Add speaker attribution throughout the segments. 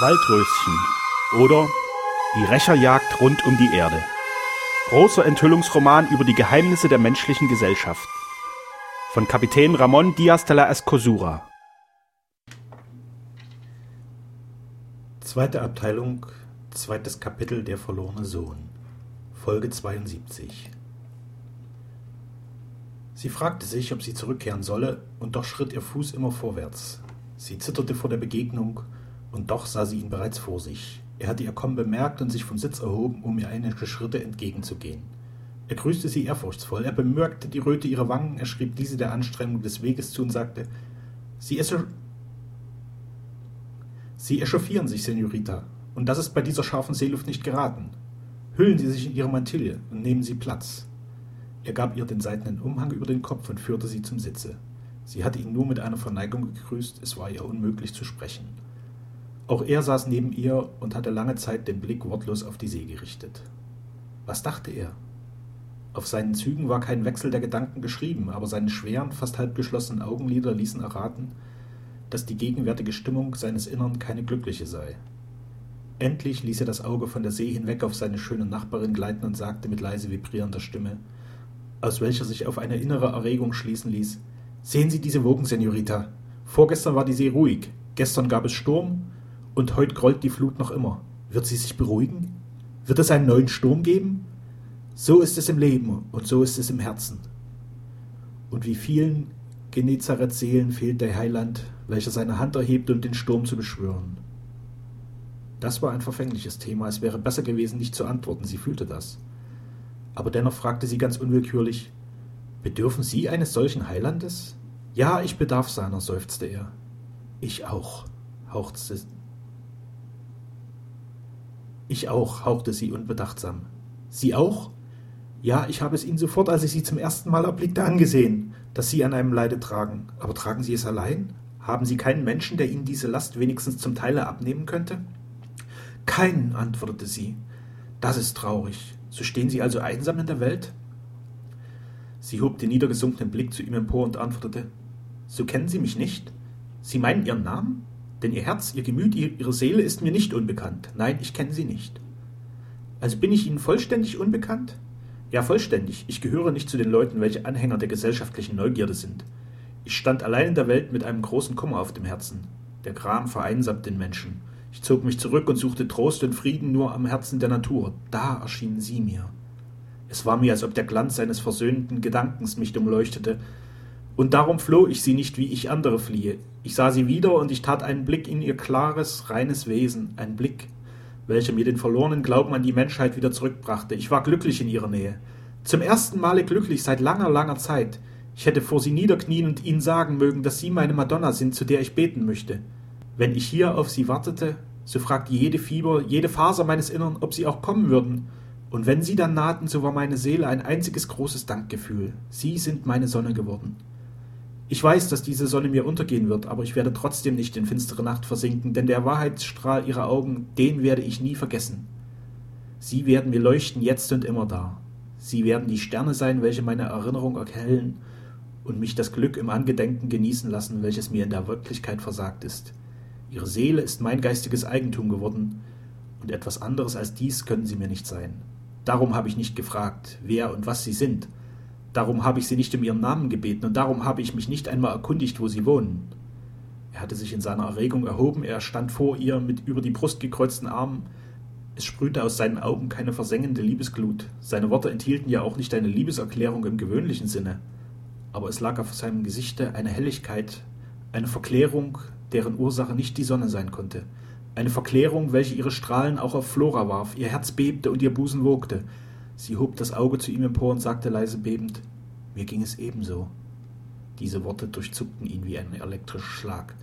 Speaker 1: Waldröschen oder Die Rächerjagd rund um die Erde. Großer Enthüllungsroman über die Geheimnisse der menschlichen Gesellschaft. Von Kapitän Ramon Diaz de la Escosura.
Speaker 2: Zweite Abteilung, zweites Kapitel Der verlorene Sohn. Folge 72. Sie fragte sich, ob sie zurückkehren solle, und doch schritt ihr Fuß immer vorwärts. Sie zitterte vor der Begegnung, und doch sah sie ihn bereits vor sich. Er hatte ihr Kommen bemerkt und sich vom Sitz erhoben, um ihr einige Schritte entgegenzugehen. Er grüßte sie ehrfurchtsvoll, er bemerkte die Röte ihrer Wangen, er schrieb diese der Anstrengung des Weges zu und sagte, Sie, Sie echauffieren sich, Senorita, und das ist bei dieser scharfen Seeluft nicht geraten. Hüllen Sie sich in Ihre Mantille und nehmen Sie Platz. Er gab ihr den seidenen Umhang über den Kopf und führte sie zum Sitze. Sie hatte ihn nur mit einer Verneigung gegrüßt, es war ihr unmöglich zu sprechen. Auch er saß neben ihr und hatte lange Zeit den Blick wortlos auf die See gerichtet. Was dachte er? Auf seinen Zügen war kein Wechsel der Gedanken geschrieben, aber seine schweren, fast halb geschlossenen Augenlider ließen erraten, dass die gegenwärtige Stimmung seines Innern keine glückliche sei. Endlich ließ er das Auge von der See hinweg auf seine schöne Nachbarin gleiten und sagte mit leise vibrierender Stimme, aus welcher sich auf eine innere Erregung schließen ließ, Sehen Sie diese Wogen, Senorita. Vorgestern war die See ruhig, gestern gab es Sturm und heute grollt die Flut noch immer. Wird sie sich beruhigen? Wird es einen neuen Sturm geben? So ist es im Leben und so ist es im Herzen. Und wie vielen Genezareth-Seelen fehlt der Heiland, welcher seine Hand erhebt, um den Sturm zu beschwören. Das war ein verfängliches Thema, es wäre besser gewesen, nicht zu antworten, sie fühlte das. Aber dennoch fragte sie ganz unwillkürlich, Bedürfen Sie eines solchen Heilandes? Ja, ich bedarf seiner, seufzte er. Ich auch, hauchte Ich auch, hauchte sie unbedachtsam. Sie auch? Ja, ich habe es Ihnen sofort, als ich Sie zum ersten Mal erblickte, angesehen, dass Sie an einem Leide tragen. Aber tragen Sie es allein? Haben Sie keinen Menschen, der Ihnen diese Last wenigstens zum Teile abnehmen könnte? Keinen, antwortete sie. Das ist traurig. So stehen Sie also einsam in der Welt? Sie hob den niedergesunkenen Blick zu ihm empor und antwortete So kennen Sie mich nicht? Sie meinen Ihren Namen? Denn Ihr Herz, Ihr Gemüt, Ihre Seele ist mir nicht unbekannt. Nein, ich kenne Sie nicht. Also bin ich Ihnen vollständig unbekannt? Ja, vollständig. Ich gehöre nicht zu den Leuten, welche Anhänger der gesellschaftlichen Neugierde sind. Ich stand allein in der Welt mit einem großen Kummer auf dem Herzen. Der Gram vereinsamt den Menschen. Ich zog mich zurück und suchte Trost und Frieden nur am Herzen der Natur. Da erschienen Sie mir. Es war mir, als ob der Glanz seines versöhnten Gedankens mich umleuchtete, und darum floh ich sie nicht, wie ich andere fliehe. Ich sah sie wieder, und ich tat einen Blick in ihr klares, reines Wesen, ein Blick, welcher mir den verlorenen Glauben an die Menschheit wieder zurückbrachte. Ich war glücklich in ihrer Nähe. Zum ersten Male glücklich seit langer, langer Zeit. Ich hätte vor sie niederknien und ihnen sagen mögen, dass sie meine Madonna sind, zu der ich beten möchte. Wenn ich hier auf sie wartete, so fragte jede Fieber, jede Faser meines Innern, ob sie auch kommen würden, und wenn sie dann nahten, so war meine Seele ein einziges großes Dankgefühl. Sie sind meine Sonne geworden. Ich weiß, dass diese Sonne mir untergehen wird, aber ich werde trotzdem nicht in finstere Nacht versinken, denn der Wahrheitsstrahl ihrer Augen, den werde ich nie vergessen. Sie werden mir leuchten jetzt und immer da. Sie werden die Sterne sein, welche meine Erinnerung erhellen und mich das Glück im Angedenken genießen lassen, welches mir in der Wirklichkeit versagt ist. Ihre Seele ist mein geistiges Eigentum geworden, und etwas anderes als dies können sie mir nicht sein. Darum habe ich nicht gefragt, wer und was sie sind. Darum habe ich sie nicht um ihren Namen gebeten und darum habe ich mich nicht einmal erkundigt, wo sie wohnen. Er hatte sich in seiner Erregung erhoben, er stand vor ihr mit über die Brust gekreuzten Armen. Es sprühte aus seinen Augen keine versengende Liebesglut. Seine Worte enthielten ja auch nicht eine Liebeserklärung im gewöhnlichen Sinne. Aber es lag auf seinem Gesichte eine Helligkeit, eine Verklärung, deren Ursache nicht die Sonne sein konnte eine Verklärung, welche ihre Strahlen auch auf Flora warf. Ihr Herz bebte und ihr Busen wogte. Sie hob das Auge zu ihm empor und sagte leise bebend, mir ging es ebenso. Diese Worte durchzuckten ihn wie ein elektrischer Schlag.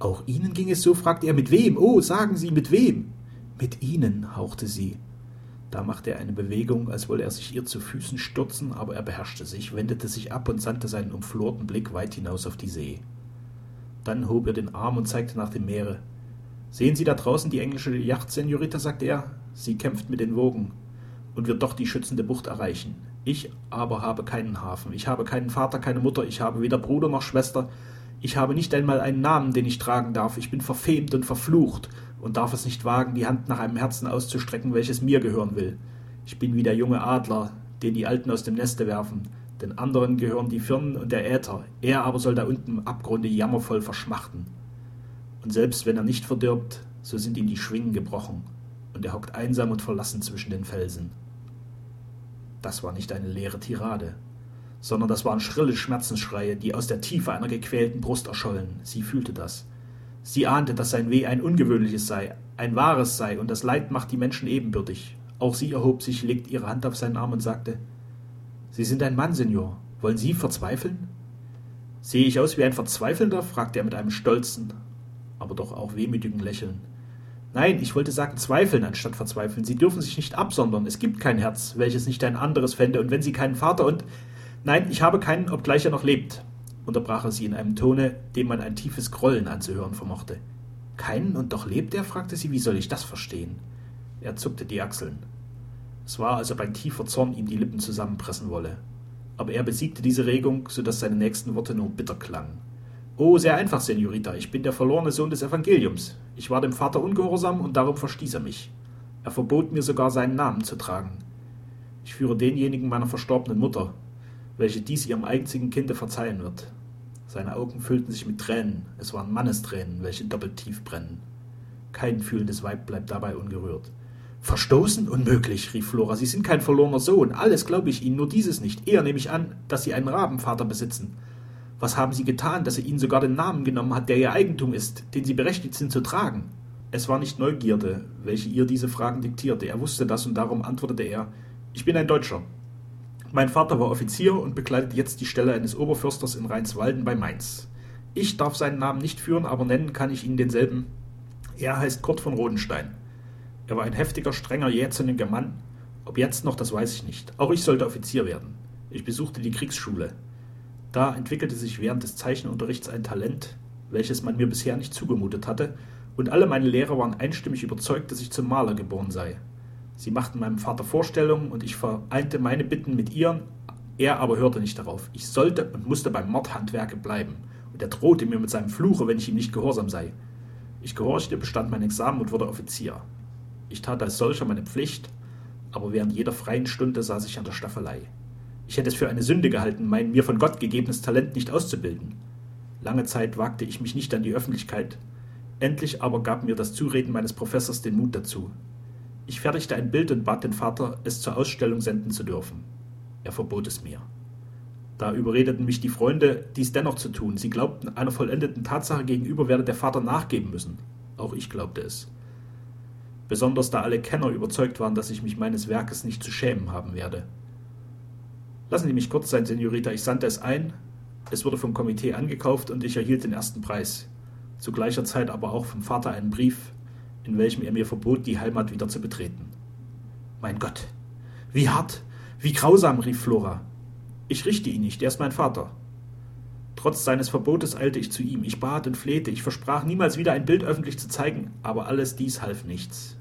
Speaker 2: Auch Ihnen ging es so? fragte er. Mit wem? Oh, sagen Sie, mit wem? Mit Ihnen, hauchte sie. Da machte er eine Bewegung, als wolle er sich ihr zu Füßen stürzen, aber er beherrschte sich, wendete sich ab und sandte seinen umflorten Blick weit hinaus auf die See. Dann hob er den Arm und zeigte nach dem Meere. Sehen Sie da draußen die englische Yacht, Senorita, sagte er. Sie kämpft mit den Wogen und wird doch die schützende Bucht erreichen. Ich aber habe keinen Hafen. Ich habe keinen Vater, keine Mutter. Ich habe weder Bruder noch Schwester. Ich habe nicht einmal einen Namen, den ich tragen darf. Ich bin verfemt und verflucht. und darf es nicht wagen, die Hand nach einem Herzen auszustrecken, welches mir gehören will. Ich bin wie der junge Adler, den die Alten aus dem Neste werfen. Den anderen gehören die Firnen und der Äther. Er aber soll da unten im Abgrunde jammervoll verschmachten. Und selbst wenn er nicht verdirbt, so sind ihm die Schwingen gebrochen, und er hockt einsam und verlassen zwischen den Felsen. Das war nicht eine leere Tirade, sondern das waren schrille Schmerzensschreie, die aus der Tiefe einer gequälten Brust erschollen. Sie fühlte das. Sie ahnte, dass sein Weh ein ungewöhnliches sei, ein wahres sei, und das Leid macht die Menschen ebenbürtig. Auch sie erhob sich, legte ihre Hand auf seinen Arm und sagte Sie sind ein Mann, Senior. Wollen Sie verzweifeln? Sehe ich aus wie ein Verzweifelnder? fragte er mit einem stolzen, aber doch auch wehmütigen Lächeln. Nein, ich wollte sagen zweifeln anstatt verzweifeln. Sie dürfen sich nicht absondern. Es gibt kein Herz, welches nicht ein anderes fände. Und wenn Sie keinen Vater und. Nein, ich habe keinen, obgleich er noch lebt, unterbrach er sie in einem Tone, dem man ein tiefes Grollen anzuhören vermochte. Keinen und doch lebt er? fragte sie. Wie soll ich das verstehen? Er zuckte die Achseln. Es war, als ob ein tiefer Zorn ihm die Lippen zusammenpressen wolle. Aber er besiegte diese Regung, so dass seine nächsten Worte nur bitter klangen. Oh, sehr einfach, Senorita. Ich bin der verlorene Sohn des Evangeliums. Ich war dem Vater ungehorsam und darum verstieß er mich. Er verbot mir sogar seinen Namen zu tragen. Ich führe denjenigen meiner verstorbenen Mutter, welche dies ihrem einzigen Kinde verzeihen wird. Seine Augen füllten sich mit Tränen. Es waren Mannestränen, welche doppelt tief brennen. Kein fühlendes Weib bleibt dabei ungerührt. Verstoßen? Unmöglich, rief Flora. Sie sind kein verlorener Sohn. Alles glaube ich Ihnen, nur dieses nicht. Eher nehme ich an, dass Sie einen Rabenvater besitzen. Was haben Sie getan, dass er Ihnen sogar den Namen genommen hat, der Ihr Eigentum ist, den Sie berechtigt sind zu tragen? Es war nicht Neugierde, welche ihr diese Fragen diktierte. Er wusste das und darum antwortete er: Ich bin ein Deutscher. Mein Vater war Offizier und bekleidet jetzt die Stelle eines Oberförsters in Rheinswalden bei Mainz. Ich darf seinen Namen nicht führen, aber nennen kann ich Ihnen denselben. Er heißt Kurt von Rodenstein. Er war ein heftiger, strenger, jähzorniger Mann. Ob jetzt noch, das weiß ich nicht. Auch ich sollte Offizier werden. Ich besuchte die Kriegsschule. Da entwickelte sich während des Zeichenunterrichts ein Talent, welches man mir bisher nicht zugemutet hatte, und alle meine Lehrer waren einstimmig überzeugt, dass ich zum Maler geboren sei. Sie machten meinem Vater Vorstellungen und ich vereinte meine Bitten mit ihren, er aber hörte nicht darauf. Ich sollte und musste beim Mordhandwerke bleiben, und er drohte mir mit seinem Fluche, wenn ich ihm nicht gehorsam sei. Ich gehorchte, bestand mein Examen und wurde Offizier. Ich tat als solcher meine Pflicht, aber während jeder freien Stunde saß ich an der Staffelei. Ich hätte es für eine Sünde gehalten, mein mir von Gott gegebenes Talent nicht auszubilden. Lange Zeit wagte ich mich nicht an die Öffentlichkeit. Endlich aber gab mir das Zureden meines Professors den Mut dazu. Ich fertigte ein Bild und bat den Vater, es zur Ausstellung senden zu dürfen. Er verbot es mir. Da überredeten mich die Freunde, dies dennoch zu tun. Sie glaubten, einer vollendeten Tatsache gegenüber werde der Vater nachgeben müssen. Auch ich glaubte es besonders da alle Kenner überzeugt waren, dass ich mich meines Werkes nicht zu schämen haben werde. Lassen Sie mich kurz sein, Senorita, ich sandte es ein, es wurde vom Komitee angekauft und ich erhielt den ersten Preis. Zu gleicher Zeit aber auch vom Vater einen Brief, in welchem er mir verbot, die Heimat wieder zu betreten. Mein Gott, wie hart, wie grausam, rief Flora. Ich richte ihn nicht, er ist mein Vater. Trotz seines Verbotes eilte ich zu ihm. Ich bat und flehte. Ich versprach, niemals wieder ein Bild öffentlich zu zeigen. Aber alles dies half nichts.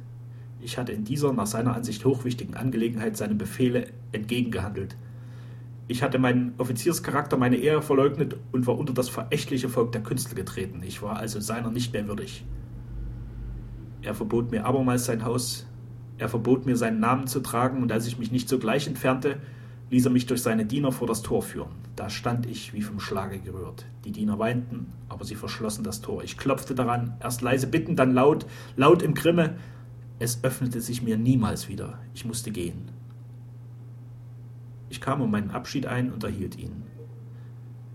Speaker 2: Ich hatte in dieser nach seiner Ansicht hochwichtigen Angelegenheit seinem Befehle entgegengehandelt. Ich hatte meinen Offizierscharakter, meine Ehre verleugnet und war unter das verächtliche Volk der Künstler getreten. Ich war also seiner nicht mehr würdig. Er verbot mir abermals sein Haus, er verbot mir seinen Namen zu tragen, und als ich mich nicht sogleich entfernte, ließ er mich durch seine Diener vor das Tor führen. Da stand ich wie vom Schlage gerührt. Die Diener weinten, aber sie verschlossen das Tor. Ich klopfte daran, erst leise bitten, dann laut, laut im Grimme. Es öffnete sich mir niemals wieder. Ich musste gehen. Ich kam um meinen Abschied ein und erhielt ihn.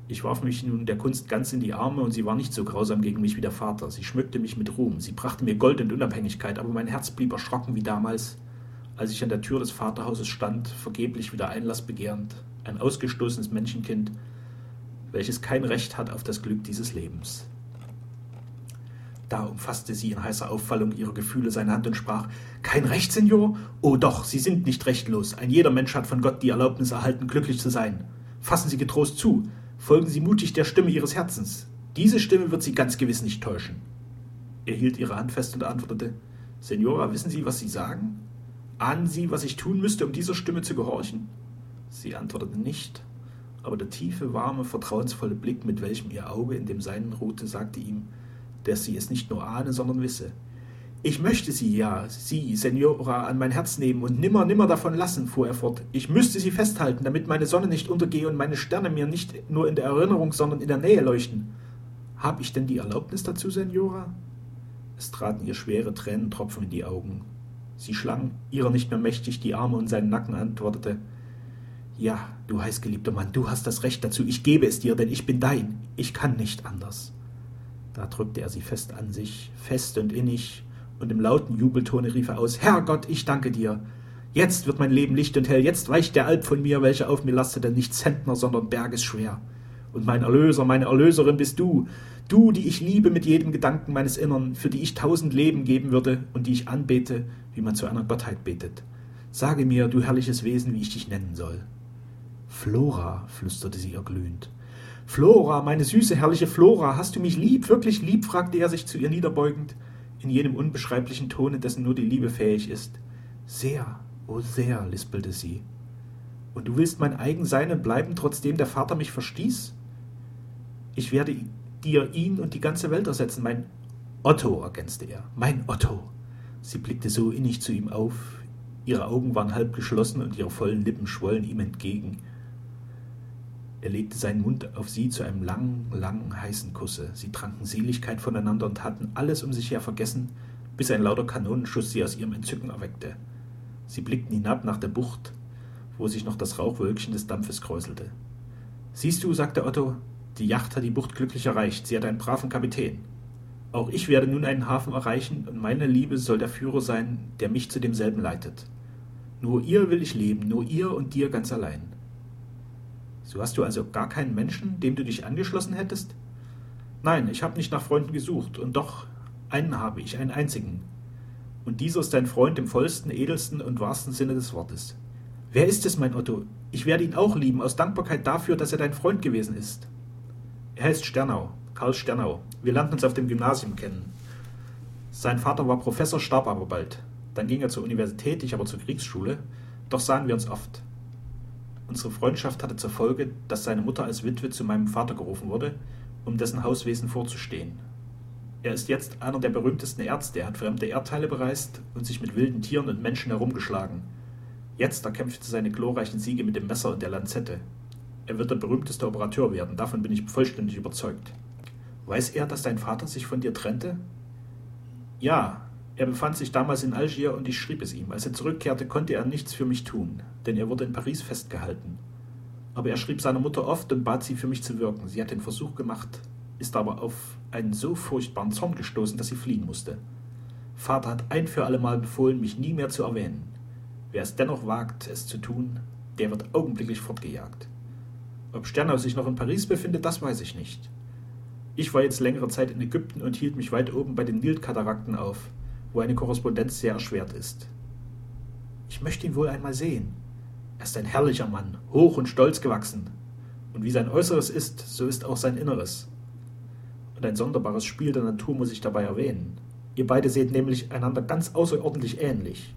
Speaker 2: Ich warf mich nun der Kunst ganz in die Arme, und sie war nicht so grausam gegen mich wie der Vater. Sie schmückte mich mit Ruhm, sie brachte mir Gold und Unabhängigkeit, aber mein Herz blieb erschrocken wie damals, als ich an der Tür des Vaterhauses stand, vergeblich wieder Einlass begehrend, ein ausgestoßenes Menschenkind, welches kein Recht hat auf das Glück dieses Lebens. Da umfasste sie in heißer Auffallung ihrer Gefühle seine Hand und sprach Kein Recht, Senior? Oh doch, Sie sind nicht rechtlos. Ein jeder Mensch hat von Gott die Erlaubnis erhalten, glücklich zu sein. Fassen Sie getrost zu, folgen Sie mutig der Stimme Ihres Herzens. Diese Stimme wird Sie ganz gewiss nicht täuschen. Er hielt ihre Hand fest und antwortete Senora, wissen Sie, was Sie sagen? Ahnen Sie, was ich tun müsste, um dieser Stimme zu gehorchen? Sie antwortete nicht, aber der tiefe, warme, vertrauensvolle Blick, mit welchem ihr Auge in dem seinen ruhte, sagte ihm, dass sie es nicht nur ahne, sondern wisse. Ich möchte Sie, ja, Sie, Senora, an mein Herz nehmen und nimmer, nimmer davon lassen, fuhr er fort. Ich müsste Sie festhalten, damit meine Sonne nicht untergehe und meine Sterne mir nicht nur in der Erinnerung, sondern in der Nähe leuchten. Hab ich denn die Erlaubnis dazu, Senora? Es traten ihr schwere Tränentropfen in die Augen. Sie schlang, ihrer nicht mehr mächtig, die Arme um seinen Nacken, antwortete Ja, du heißgeliebter Mann, du hast das Recht dazu, ich gebe es dir, denn ich bin dein, ich kann nicht anders. Da drückte er sie fest an sich, fest und innig, und im lauten Jubeltone rief er aus Herrgott, ich danke dir. Jetzt wird mein Leben licht und hell, jetzt weicht der Alp von mir, welcher auf mir lastete, nicht Zentner, sondern bergesschwer. Und mein Erlöser, meine Erlöserin bist du, du, die ich liebe mit jedem Gedanken meines Innern, für die ich tausend Leben geben würde und die ich anbete, wie man zu einer Gottheit betet. Sage mir, du herrliches Wesen, wie ich dich nennen soll. Flora, flüsterte sie erglühend. Flora, meine süße, herrliche Flora, hast du mich lieb, wirklich lieb? fragte er sich zu ihr niederbeugend in jenem unbeschreiblichen Tone, dessen nur die Liebe fähig ist. Sehr, oh sehr, lispelte sie. Und du willst mein eigen sein und bleiben, trotzdem der Vater mich verstieß? Ich werde dir ihn und die ganze Welt ersetzen, mein Otto, ergänzte er, mein Otto. Sie blickte so innig zu ihm auf, ihre Augen waren halb geschlossen und ihre vollen Lippen schwollen ihm entgegen. Er legte seinen Mund auf sie zu einem langen, langen, heißen Kusse. Sie tranken Seligkeit voneinander und hatten alles um sich her vergessen, bis ein lauter Kanonenschuss sie aus ihrem Entzücken erweckte. Sie blickten hinab nach der Bucht, wo sich noch das Rauchwölkchen des Dampfes kräuselte. Siehst du, sagte Otto, die Yacht hat die Bucht glücklich erreicht, sie hat einen braven Kapitän. Auch ich werde nun einen Hafen erreichen, und meine Liebe soll der Führer sein, der mich zu demselben leitet. Nur ihr will ich leben, nur ihr und dir ganz allein. So hast du also gar keinen Menschen, dem du dich angeschlossen hättest? Nein, ich habe nicht nach Freunden gesucht, und doch einen habe ich, einen einzigen. Und dieser ist dein Freund im vollsten, edelsten und wahrsten Sinne des Wortes. Wer ist es, mein Otto? Ich werde ihn auch lieben, aus Dankbarkeit dafür, dass er dein Freund gewesen ist. Er heißt Sternau, Karl Sternau. Wir lernten uns auf dem Gymnasium kennen. Sein Vater war Professor, starb aber bald. Dann ging er zur Universität, ich aber zur Kriegsschule, doch sahen wir uns oft. Unsere Freundschaft hatte zur Folge, dass seine Mutter als Witwe zu meinem Vater gerufen wurde, um dessen Hauswesen vorzustehen. Er ist jetzt einer der berühmtesten Ärzte, er hat fremde Erdteile bereist und sich mit wilden Tieren und Menschen herumgeschlagen. Jetzt erkämpft er seine glorreichen Siege mit dem Messer und der Lanzette. Er wird der berühmteste Operateur werden, davon bin ich vollständig überzeugt. Weiß er, dass dein Vater sich von dir trennte? Ja, er befand sich damals in Algier und ich schrieb es ihm. Als er zurückkehrte, konnte er nichts für mich tun, denn er wurde in Paris festgehalten. Aber er schrieb seiner Mutter oft und bat sie, für mich zu wirken. Sie hat den Versuch gemacht, ist aber auf einen so furchtbaren Zorn gestoßen, dass sie fliehen musste. Vater hat ein für allemal befohlen, mich nie mehr zu erwähnen. Wer es dennoch wagt, es zu tun, der wird augenblicklich fortgejagt. Ob Sternau sich noch in Paris befindet, das weiß ich nicht. Ich war jetzt längere Zeit in Ägypten und hielt mich weit oben bei den Nilkatarakten auf wo eine Korrespondenz sehr erschwert ist. Ich möchte ihn wohl einmal sehen. Er ist ein herrlicher Mann, hoch und stolz gewachsen. Und wie sein Äußeres ist, so ist auch sein Inneres. Und ein sonderbares Spiel der Natur muss ich dabei erwähnen. Ihr beide seht nämlich einander ganz außerordentlich ähnlich.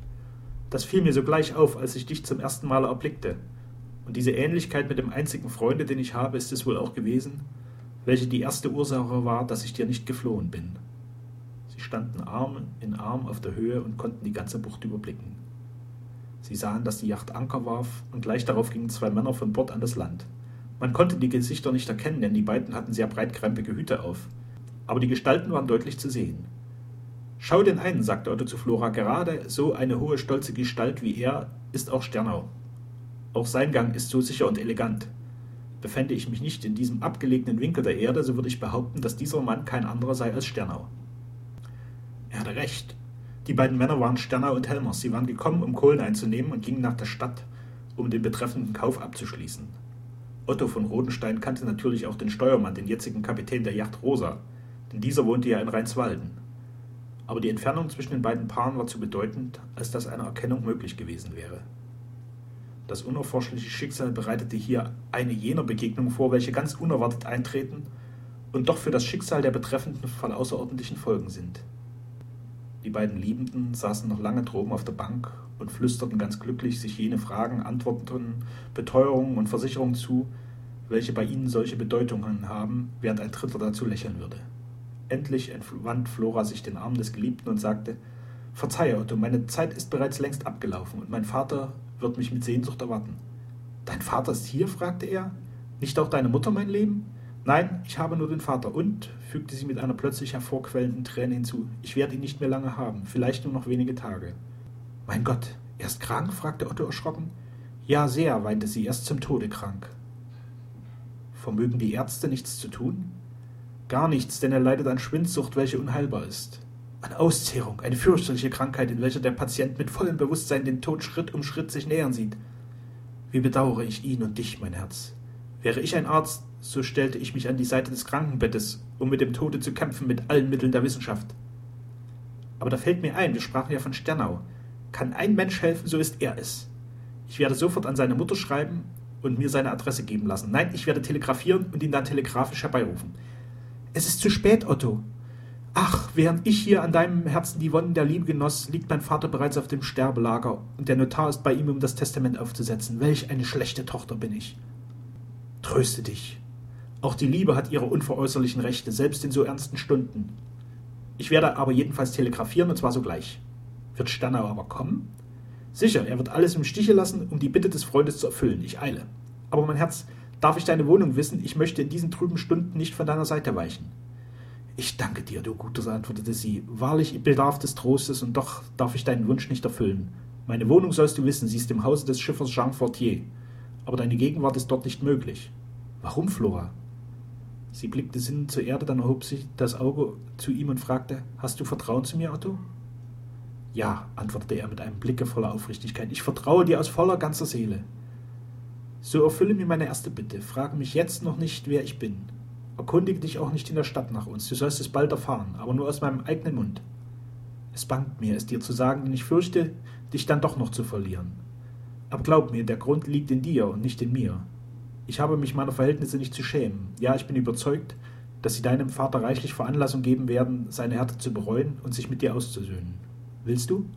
Speaker 2: Das fiel mir sogleich auf, als ich dich zum ersten Mal erblickte. Und diese Ähnlichkeit mit dem einzigen Freunde, den ich habe, ist es wohl auch gewesen, welche die erste Ursache war, dass ich dir nicht geflohen bin standen Arm in Arm auf der Höhe und konnten die ganze Bucht überblicken. Sie sahen, dass die Yacht Anker warf, und gleich darauf gingen zwei Männer von Bord an das Land. Man konnte die Gesichter nicht erkennen, denn die beiden hatten sehr breitkrempige Hüte auf. Aber die Gestalten waren deutlich zu sehen. Schau den einen, sagte Otto zu Flora, gerade so eine hohe, stolze Gestalt wie er ist auch Sternau. Auch sein Gang ist so sicher und elegant. Befände ich mich nicht in diesem abgelegenen Winkel der Erde, so würde ich behaupten, dass dieser Mann kein anderer sei als Sternau. Er hatte recht. Die beiden Männer waren Sterner und Helmers. Sie waren gekommen, um Kohlen einzunehmen und gingen nach der Stadt, um den betreffenden Kauf abzuschließen. Otto von Rodenstein kannte natürlich auch den Steuermann, den jetzigen Kapitän der Yacht Rosa, denn dieser wohnte ja in Rheinswalden. Aber die Entfernung zwischen den beiden Paaren war zu bedeutend, als dass eine Erkennung möglich gewesen wäre. Das unerforschliche Schicksal bereitete hier eine jener Begegnungen vor, welche ganz unerwartet eintreten und doch für das Schicksal der Betreffenden von außerordentlichen Folgen sind. Die beiden Liebenden saßen noch lange droben auf der Bank und flüsterten ganz glücklich sich jene Fragen, Antworten, Beteuerungen und Versicherungen zu, welche bei ihnen solche Bedeutungen haben, während ein Dritter dazu lächeln würde. Endlich entwand Flora sich den Arm des Geliebten und sagte, Verzeihe, Otto, meine Zeit ist bereits längst abgelaufen und mein Vater wird mich mit Sehnsucht erwarten. Dein Vater ist hier? fragte er. Nicht auch deine Mutter, mein Leben? Nein, ich habe nur den Vater und, fügte sie mit einer plötzlich hervorquellenden Träne hinzu, ich werde ihn nicht mehr lange haben, vielleicht nur noch wenige Tage. Mein Gott, er ist krank? fragte Otto erschrocken. Ja, sehr, weinte sie, erst zum Tode krank. Vermögen die Ärzte nichts zu tun? Gar nichts, denn er leidet an Schwindsucht, welche unheilbar ist. An Auszehrung, eine fürchterliche Krankheit, in welcher der Patient mit vollem Bewusstsein den Tod Schritt um Schritt sich nähern sieht. Wie bedauere ich ihn und dich, mein Herz. Wäre ich ein Arzt, so stellte ich mich an die Seite des Krankenbettes, um mit dem Tode zu kämpfen mit allen Mitteln der Wissenschaft. Aber da fällt mir ein, wir sprachen ja von Sternau. Kann ein Mensch helfen, so ist er es. Ich werde sofort an seine Mutter schreiben und mir seine Adresse geben lassen. Nein, ich werde telegrafieren und ihn dann telegrafisch herbeirufen. Es ist zu spät, Otto. Ach, während ich hier an deinem Herzen die Wonnen der Liebe genoss, liegt mein Vater bereits auf dem Sterbelager und der Notar ist bei ihm, um das Testament aufzusetzen. Welch eine schlechte Tochter bin ich. Tröste dich. Auch die Liebe hat ihre unveräußerlichen Rechte, selbst in so ernsten Stunden. Ich werde aber jedenfalls telegrafieren, und zwar sogleich. Wird Sternau aber kommen? Sicher, er wird alles im Stiche lassen, um die Bitte des Freundes zu erfüllen. Ich eile. Aber mein Herz, darf ich deine Wohnung wissen? Ich möchte in diesen trüben Stunden nicht von deiner Seite weichen. Ich danke dir, du Gutes, antwortete sie. Wahrlich bedarf des Trostes, und doch darf ich deinen Wunsch nicht erfüllen. Meine Wohnung sollst du wissen, sie ist im Hause des Schiffers Jean Fortier. Aber deine Gegenwart ist dort nicht möglich. Warum, Flora? Sie blickte sinnend zur Erde, dann erhob sich das Auge zu ihm und fragte: Hast du Vertrauen zu mir, Otto? Ja, antwortete er mit einem Blicke voller Aufrichtigkeit. Ich vertraue dir aus voller ganzer Seele. So erfülle mir meine erste Bitte. Frage mich jetzt noch nicht, wer ich bin. Erkundige dich auch nicht in der Stadt nach uns. Du sollst es bald erfahren, aber nur aus meinem eigenen Mund. Es bangt mir, es dir zu sagen, denn ich fürchte, dich dann doch noch zu verlieren. Aber glaub mir, der Grund liegt in dir und nicht in mir. Ich habe mich meiner Verhältnisse nicht zu schämen. Ja, ich bin überzeugt, dass sie deinem Vater reichlich Veranlassung geben werden, seine Härte zu bereuen und sich mit dir auszusöhnen. Willst du?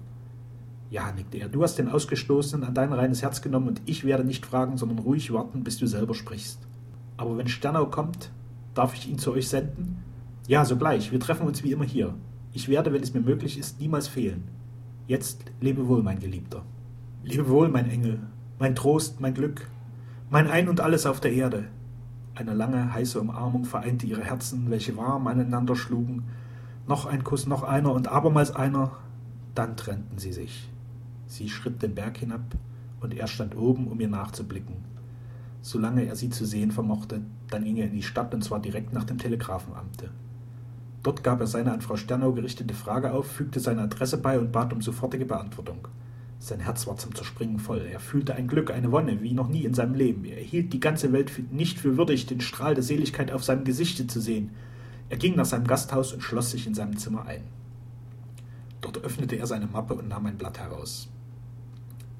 Speaker 2: Ja, nickte er. Du hast den Ausgestoßenen an dein reines Herz genommen und ich werde nicht fragen, sondern ruhig warten, bis du selber sprichst. Aber wenn Sternau kommt, darf ich ihn zu euch senden? Ja, sogleich. Wir treffen uns wie immer hier. Ich werde, wenn es mir möglich ist, niemals fehlen. Jetzt lebe wohl, mein Geliebter. Lebe wohl, mein Engel, mein Trost, mein Glück, mein Ein und alles auf der Erde. Eine lange, heiße Umarmung vereinte ihre Herzen, welche warm aneinander schlugen. Noch ein Kuss, noch einer und abermals einer. Dann trennten sie sich. Sie schritt den Berg hinab, und er stand oben, um ihr nachzublicken. Solange er sie zu sehen vermochte, dann ging er in die Stadt, und zwar direkt nach dem Telegrafenamte. Dort gab er seine an Frau Sternau gerichtete Frage auf, fügte seine Adresse bei und bat um sofortige Beantwortung. Sein Herz war zum Zerspringen voll. Er fühlte ein Glück, eine Wonne, wie noch nie in seinem Leben. Er hielt die ganze Welt nicht für würdig, den Strahl der Seligkeit auf seinem Gesichte zu sehen. Er ging nach seinem Gasthaus und schloss sich in seinem Zimmer ein. Dort öffnete er seine Mappe und nahm ein Blatt heraus.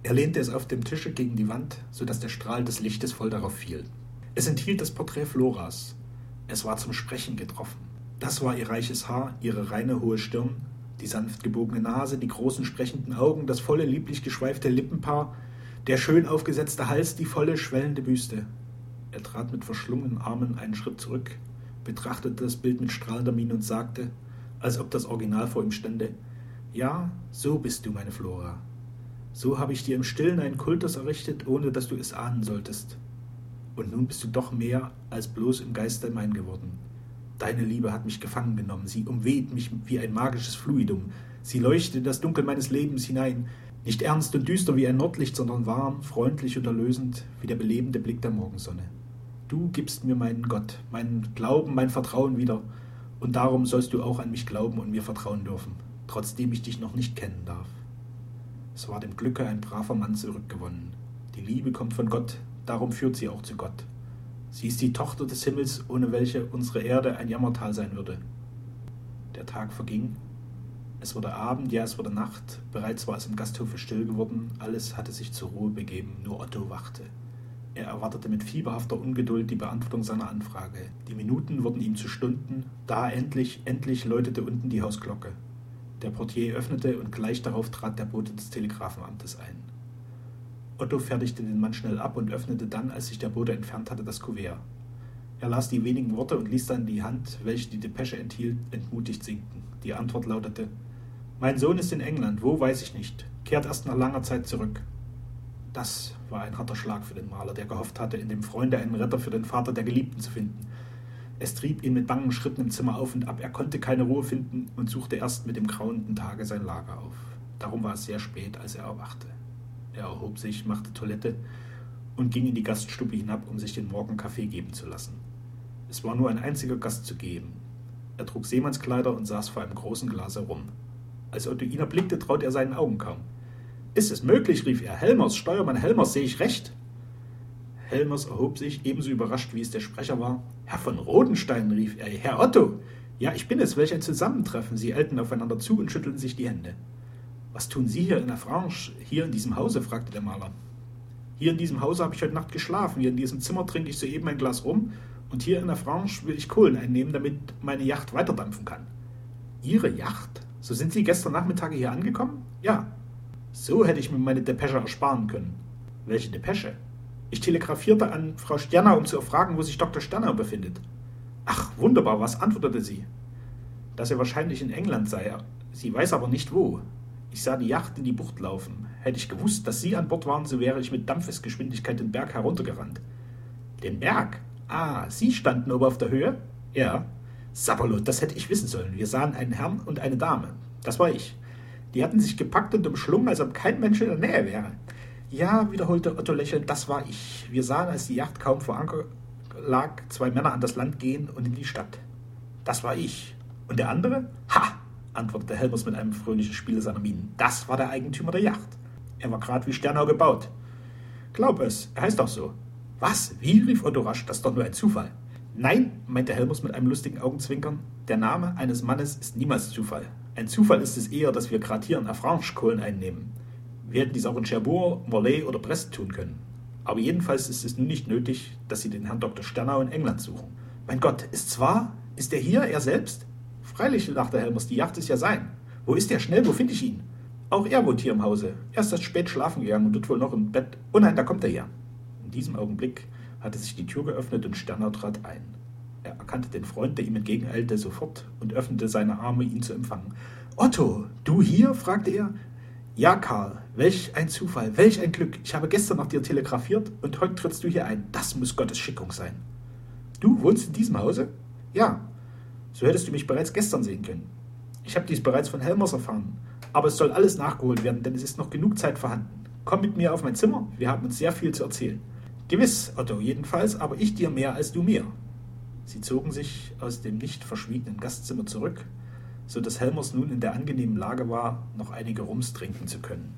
Speaker 2: Er lehnte es auf dem Tische gegen die Wand, so dass der Strahl des Lichtes voll darauf fiel. Es enthielt das Porträt Floras. Es war zum Sprechen getroffen. Das war ihr reiches Haar, ihre reine hohe Stirn, die sanft gebogene Nase, die großen sprechenden Augen, das volle, lieblich geschweifte Lippenpaar, der schön aufgesetzte Hals, die volle, schwellende Büste. Er trat mit verschlungenen Armen einen Schritt zurück, betrachtete das Bild mit strahlender Miene und sagte, als ob das Original vor ihm stände, ja, so bist du, meine Flora. So habe ich dir im Stillen einen Kultus errichtet, ohne dass du es ahnen solltest. Und nun bist du doch mehr als bloß im Geiste mein geworden. Deine Liebe hat mich gefangen genommen, sie umweht mich wie ein magisches Fluidum, sie leuchtet in das Dunkel meines Lebens hinein, nicht ernst und düster wie ein Nordlicht, sondern warm, freundlich und erlösend wie der belebende Blick der Morgensonne. Du gibst mir meinen Gott, meinen Glauben, mein Vertrauen wieder, und darum sollst du auch an mich glauben und mir vertrauen dürfen, trotzdem ich dich noch nicht kennen darf. Es war dem Glücke ein braver Mann zurückgewonnen. Die Liebe kommt von Gott, darum führt sie auch zu Gott. Sie ist die Tochter des Himmels, ohne welche unsere Erde ein Jammertal sein würde. Der Tag verging. Es wurde Abend, ja, es wurde Nacht. Bereits war es im Gasthofe still geworden. Alles hatte sich zur Ruhe begeben. Nur Otto wachte. Er erwartete mit fieberhafter Ungeduld die Beantwortung seiner Anfrage. Die Minuten wurden ihm zu Stunden. Da endlich, endlich läutete unten die Hausglocke. Der Portier öffnete und gleich darauf trat der Bote des Telegrafenamtes ein. Otto fertigte den Mann schnell ab und öffnete dann, als sich der Bote entfernt hatte, das Kuvert. Er las die wenigen Worte und ließ dann die Hand, welche die Depesche enthielt, entmutigt sinken. Die Antwort lautete: Mein Sohn ist in England, wo weiß ich nicht, kehrt erst nach langer Zeit zurück. Das war ein harter Schlag für den Maler, der gehofft hatte, in dem Freunde einen Retter für den Vater der Geliebten zu finden. Es trieb ihn mit bangen Schritten im Zimmer auf und ab, er konnte keine Ruhe finden und suchte erst mit dem grauenden Tage sein Lager auf. Darum war es sehr spät, als er erwachte. Er erhob sich, machte Toilette und ging in die Gaststube hinab, um sich den Morgenkaffee geben zu lassen. Es war nur ein einziger Gast zu geben. Er trug Seemannskleider und saß vor einem großen Glas herum. Als Otto ihn erblickte, traute er seinen Augen kaum. Ist es möglich, rief er. Helmers, Steuermann Helmers, sehe ich recht? Helmers erhob sich, ebenso überrascht, wie es der Sprecher war. Herr von Rodenstein, rief er. Herr Otto! Ja, ich bin es. Welch ein Zusammentreffen. Sie eilten aufeinander zu und schüttelten sich die Hände. Was tun Sie hier in der Franche, hier in diesem Hause? fragte der Maler. Hier in diesem Hause habe ich heute Nacht geschlafen. Hier in diesem Zimmer trinke ich soeben ein Glas rum. Und hier in der Franche will ich Kohlen einnehmen, damit meine Yacht weiterdampfen kann. Ihre Yacht? So sind Sie gestern Nachmittag hier angekommen? Ja. So hätte ich mir meine Depesche ersparen können. Welche Depesche? Ich telegrafierte an Frau Sternau, um zu erfragen, wo sich Dr. Sternau befindet. Ach, wunderbar, was antwortete sie? Dass er wahrscheinlich in England sei. Sie weiß aber nicht wo. Ich sah die Yacht in die Bucht laufen. Hätte ich gewusst, dass Sie an Bord waren, so wäre ich mit Dampfesgeschwindigkeit den Berg heruntergerannt. Den Berg? Ah, Sie standen oben auf der Höhe? Ja. Sapperlot, das hätte ich wissen sollen. Wir sahen einen Herrn und eine Dame. Das war ich. Die hatten sich gepackt und umschlungen, als ob kein Mensch in der Nähe wäre. Ja, wiederholte Otto lächelnd, das war ich. Wir sahen, als die Yacht kaum vor Anker lag, zwei Männer an das Land gehen und in die Stadt. Das war ich. Und der andere? Ha! Antwortete Helmers mit einem fröhlichen Spiel seiner Mienen. Das war der Eigentümer der Yacht. Er war gerade wie Sternau gebaut. Glaub es, er heißt auch so. Was? Wie? rief Otto rasch, das ist doch nur ein Zufall. Nein, meinte Helmers mit einem lustigen Augenzwinkern, der Name eines Mannes ist niemals Zufall. Ein Zufall ist es eher, dass wir gerade hier in Affranche Kohlen einnehmen. Wir hätten dies auch in Cherbourg, Morlaix oder Brest tun können. Aber jedenfalls ist es nun nicht nötig, dass Sie den Herrn Dr. Sternau in England suchen. Mein Gott, ist's wahr? Ist er hier, er selbst? Freilich, lachte Helmers, die Yacht ist ja sein. Wo ist er? Schnell, wo finde ich ihn? Auch er wohnt hier im Hause. Er ist erst spät schlafen gegangen und wird wohl noch im Bett. Oh nein, da kommt er her. In diesem Augenblick hatte sich die Tür geöffnet und Sternau trat ein. Er erkannte den Freund, der ihm entgegeneilte, sofort und öffnete seine Arme, ihn zu empfangen. Otto, du hier? fragte er. Ja, Karl, welch ein Zufall, welch ein Glück. Ich habe gestern nach dir telegrafiert und heute trittst du hier ein. Das muss Gottes Schickung sein. Du wohnst in diesem Hause? Ja, so hättest du mich bereits gestern sehen können. Ich habe dies bereits von Helmers erfahren. Aber es soll alles nachgeholt werden, denn es ist noch genug Zeit vorhanden. Komm mit mir auf mein Zimmer, wir haben uns sehr viel zu erzählen. Gewiss, Otto, jedenfalls, aber ich dir mehr als du mir. Sie zogen sich aus dem nicht verschwiegenen Gastzimmer zurück, so dass Helmers nun in der angenehmen Lage war, noch einige Rums trinken zu können.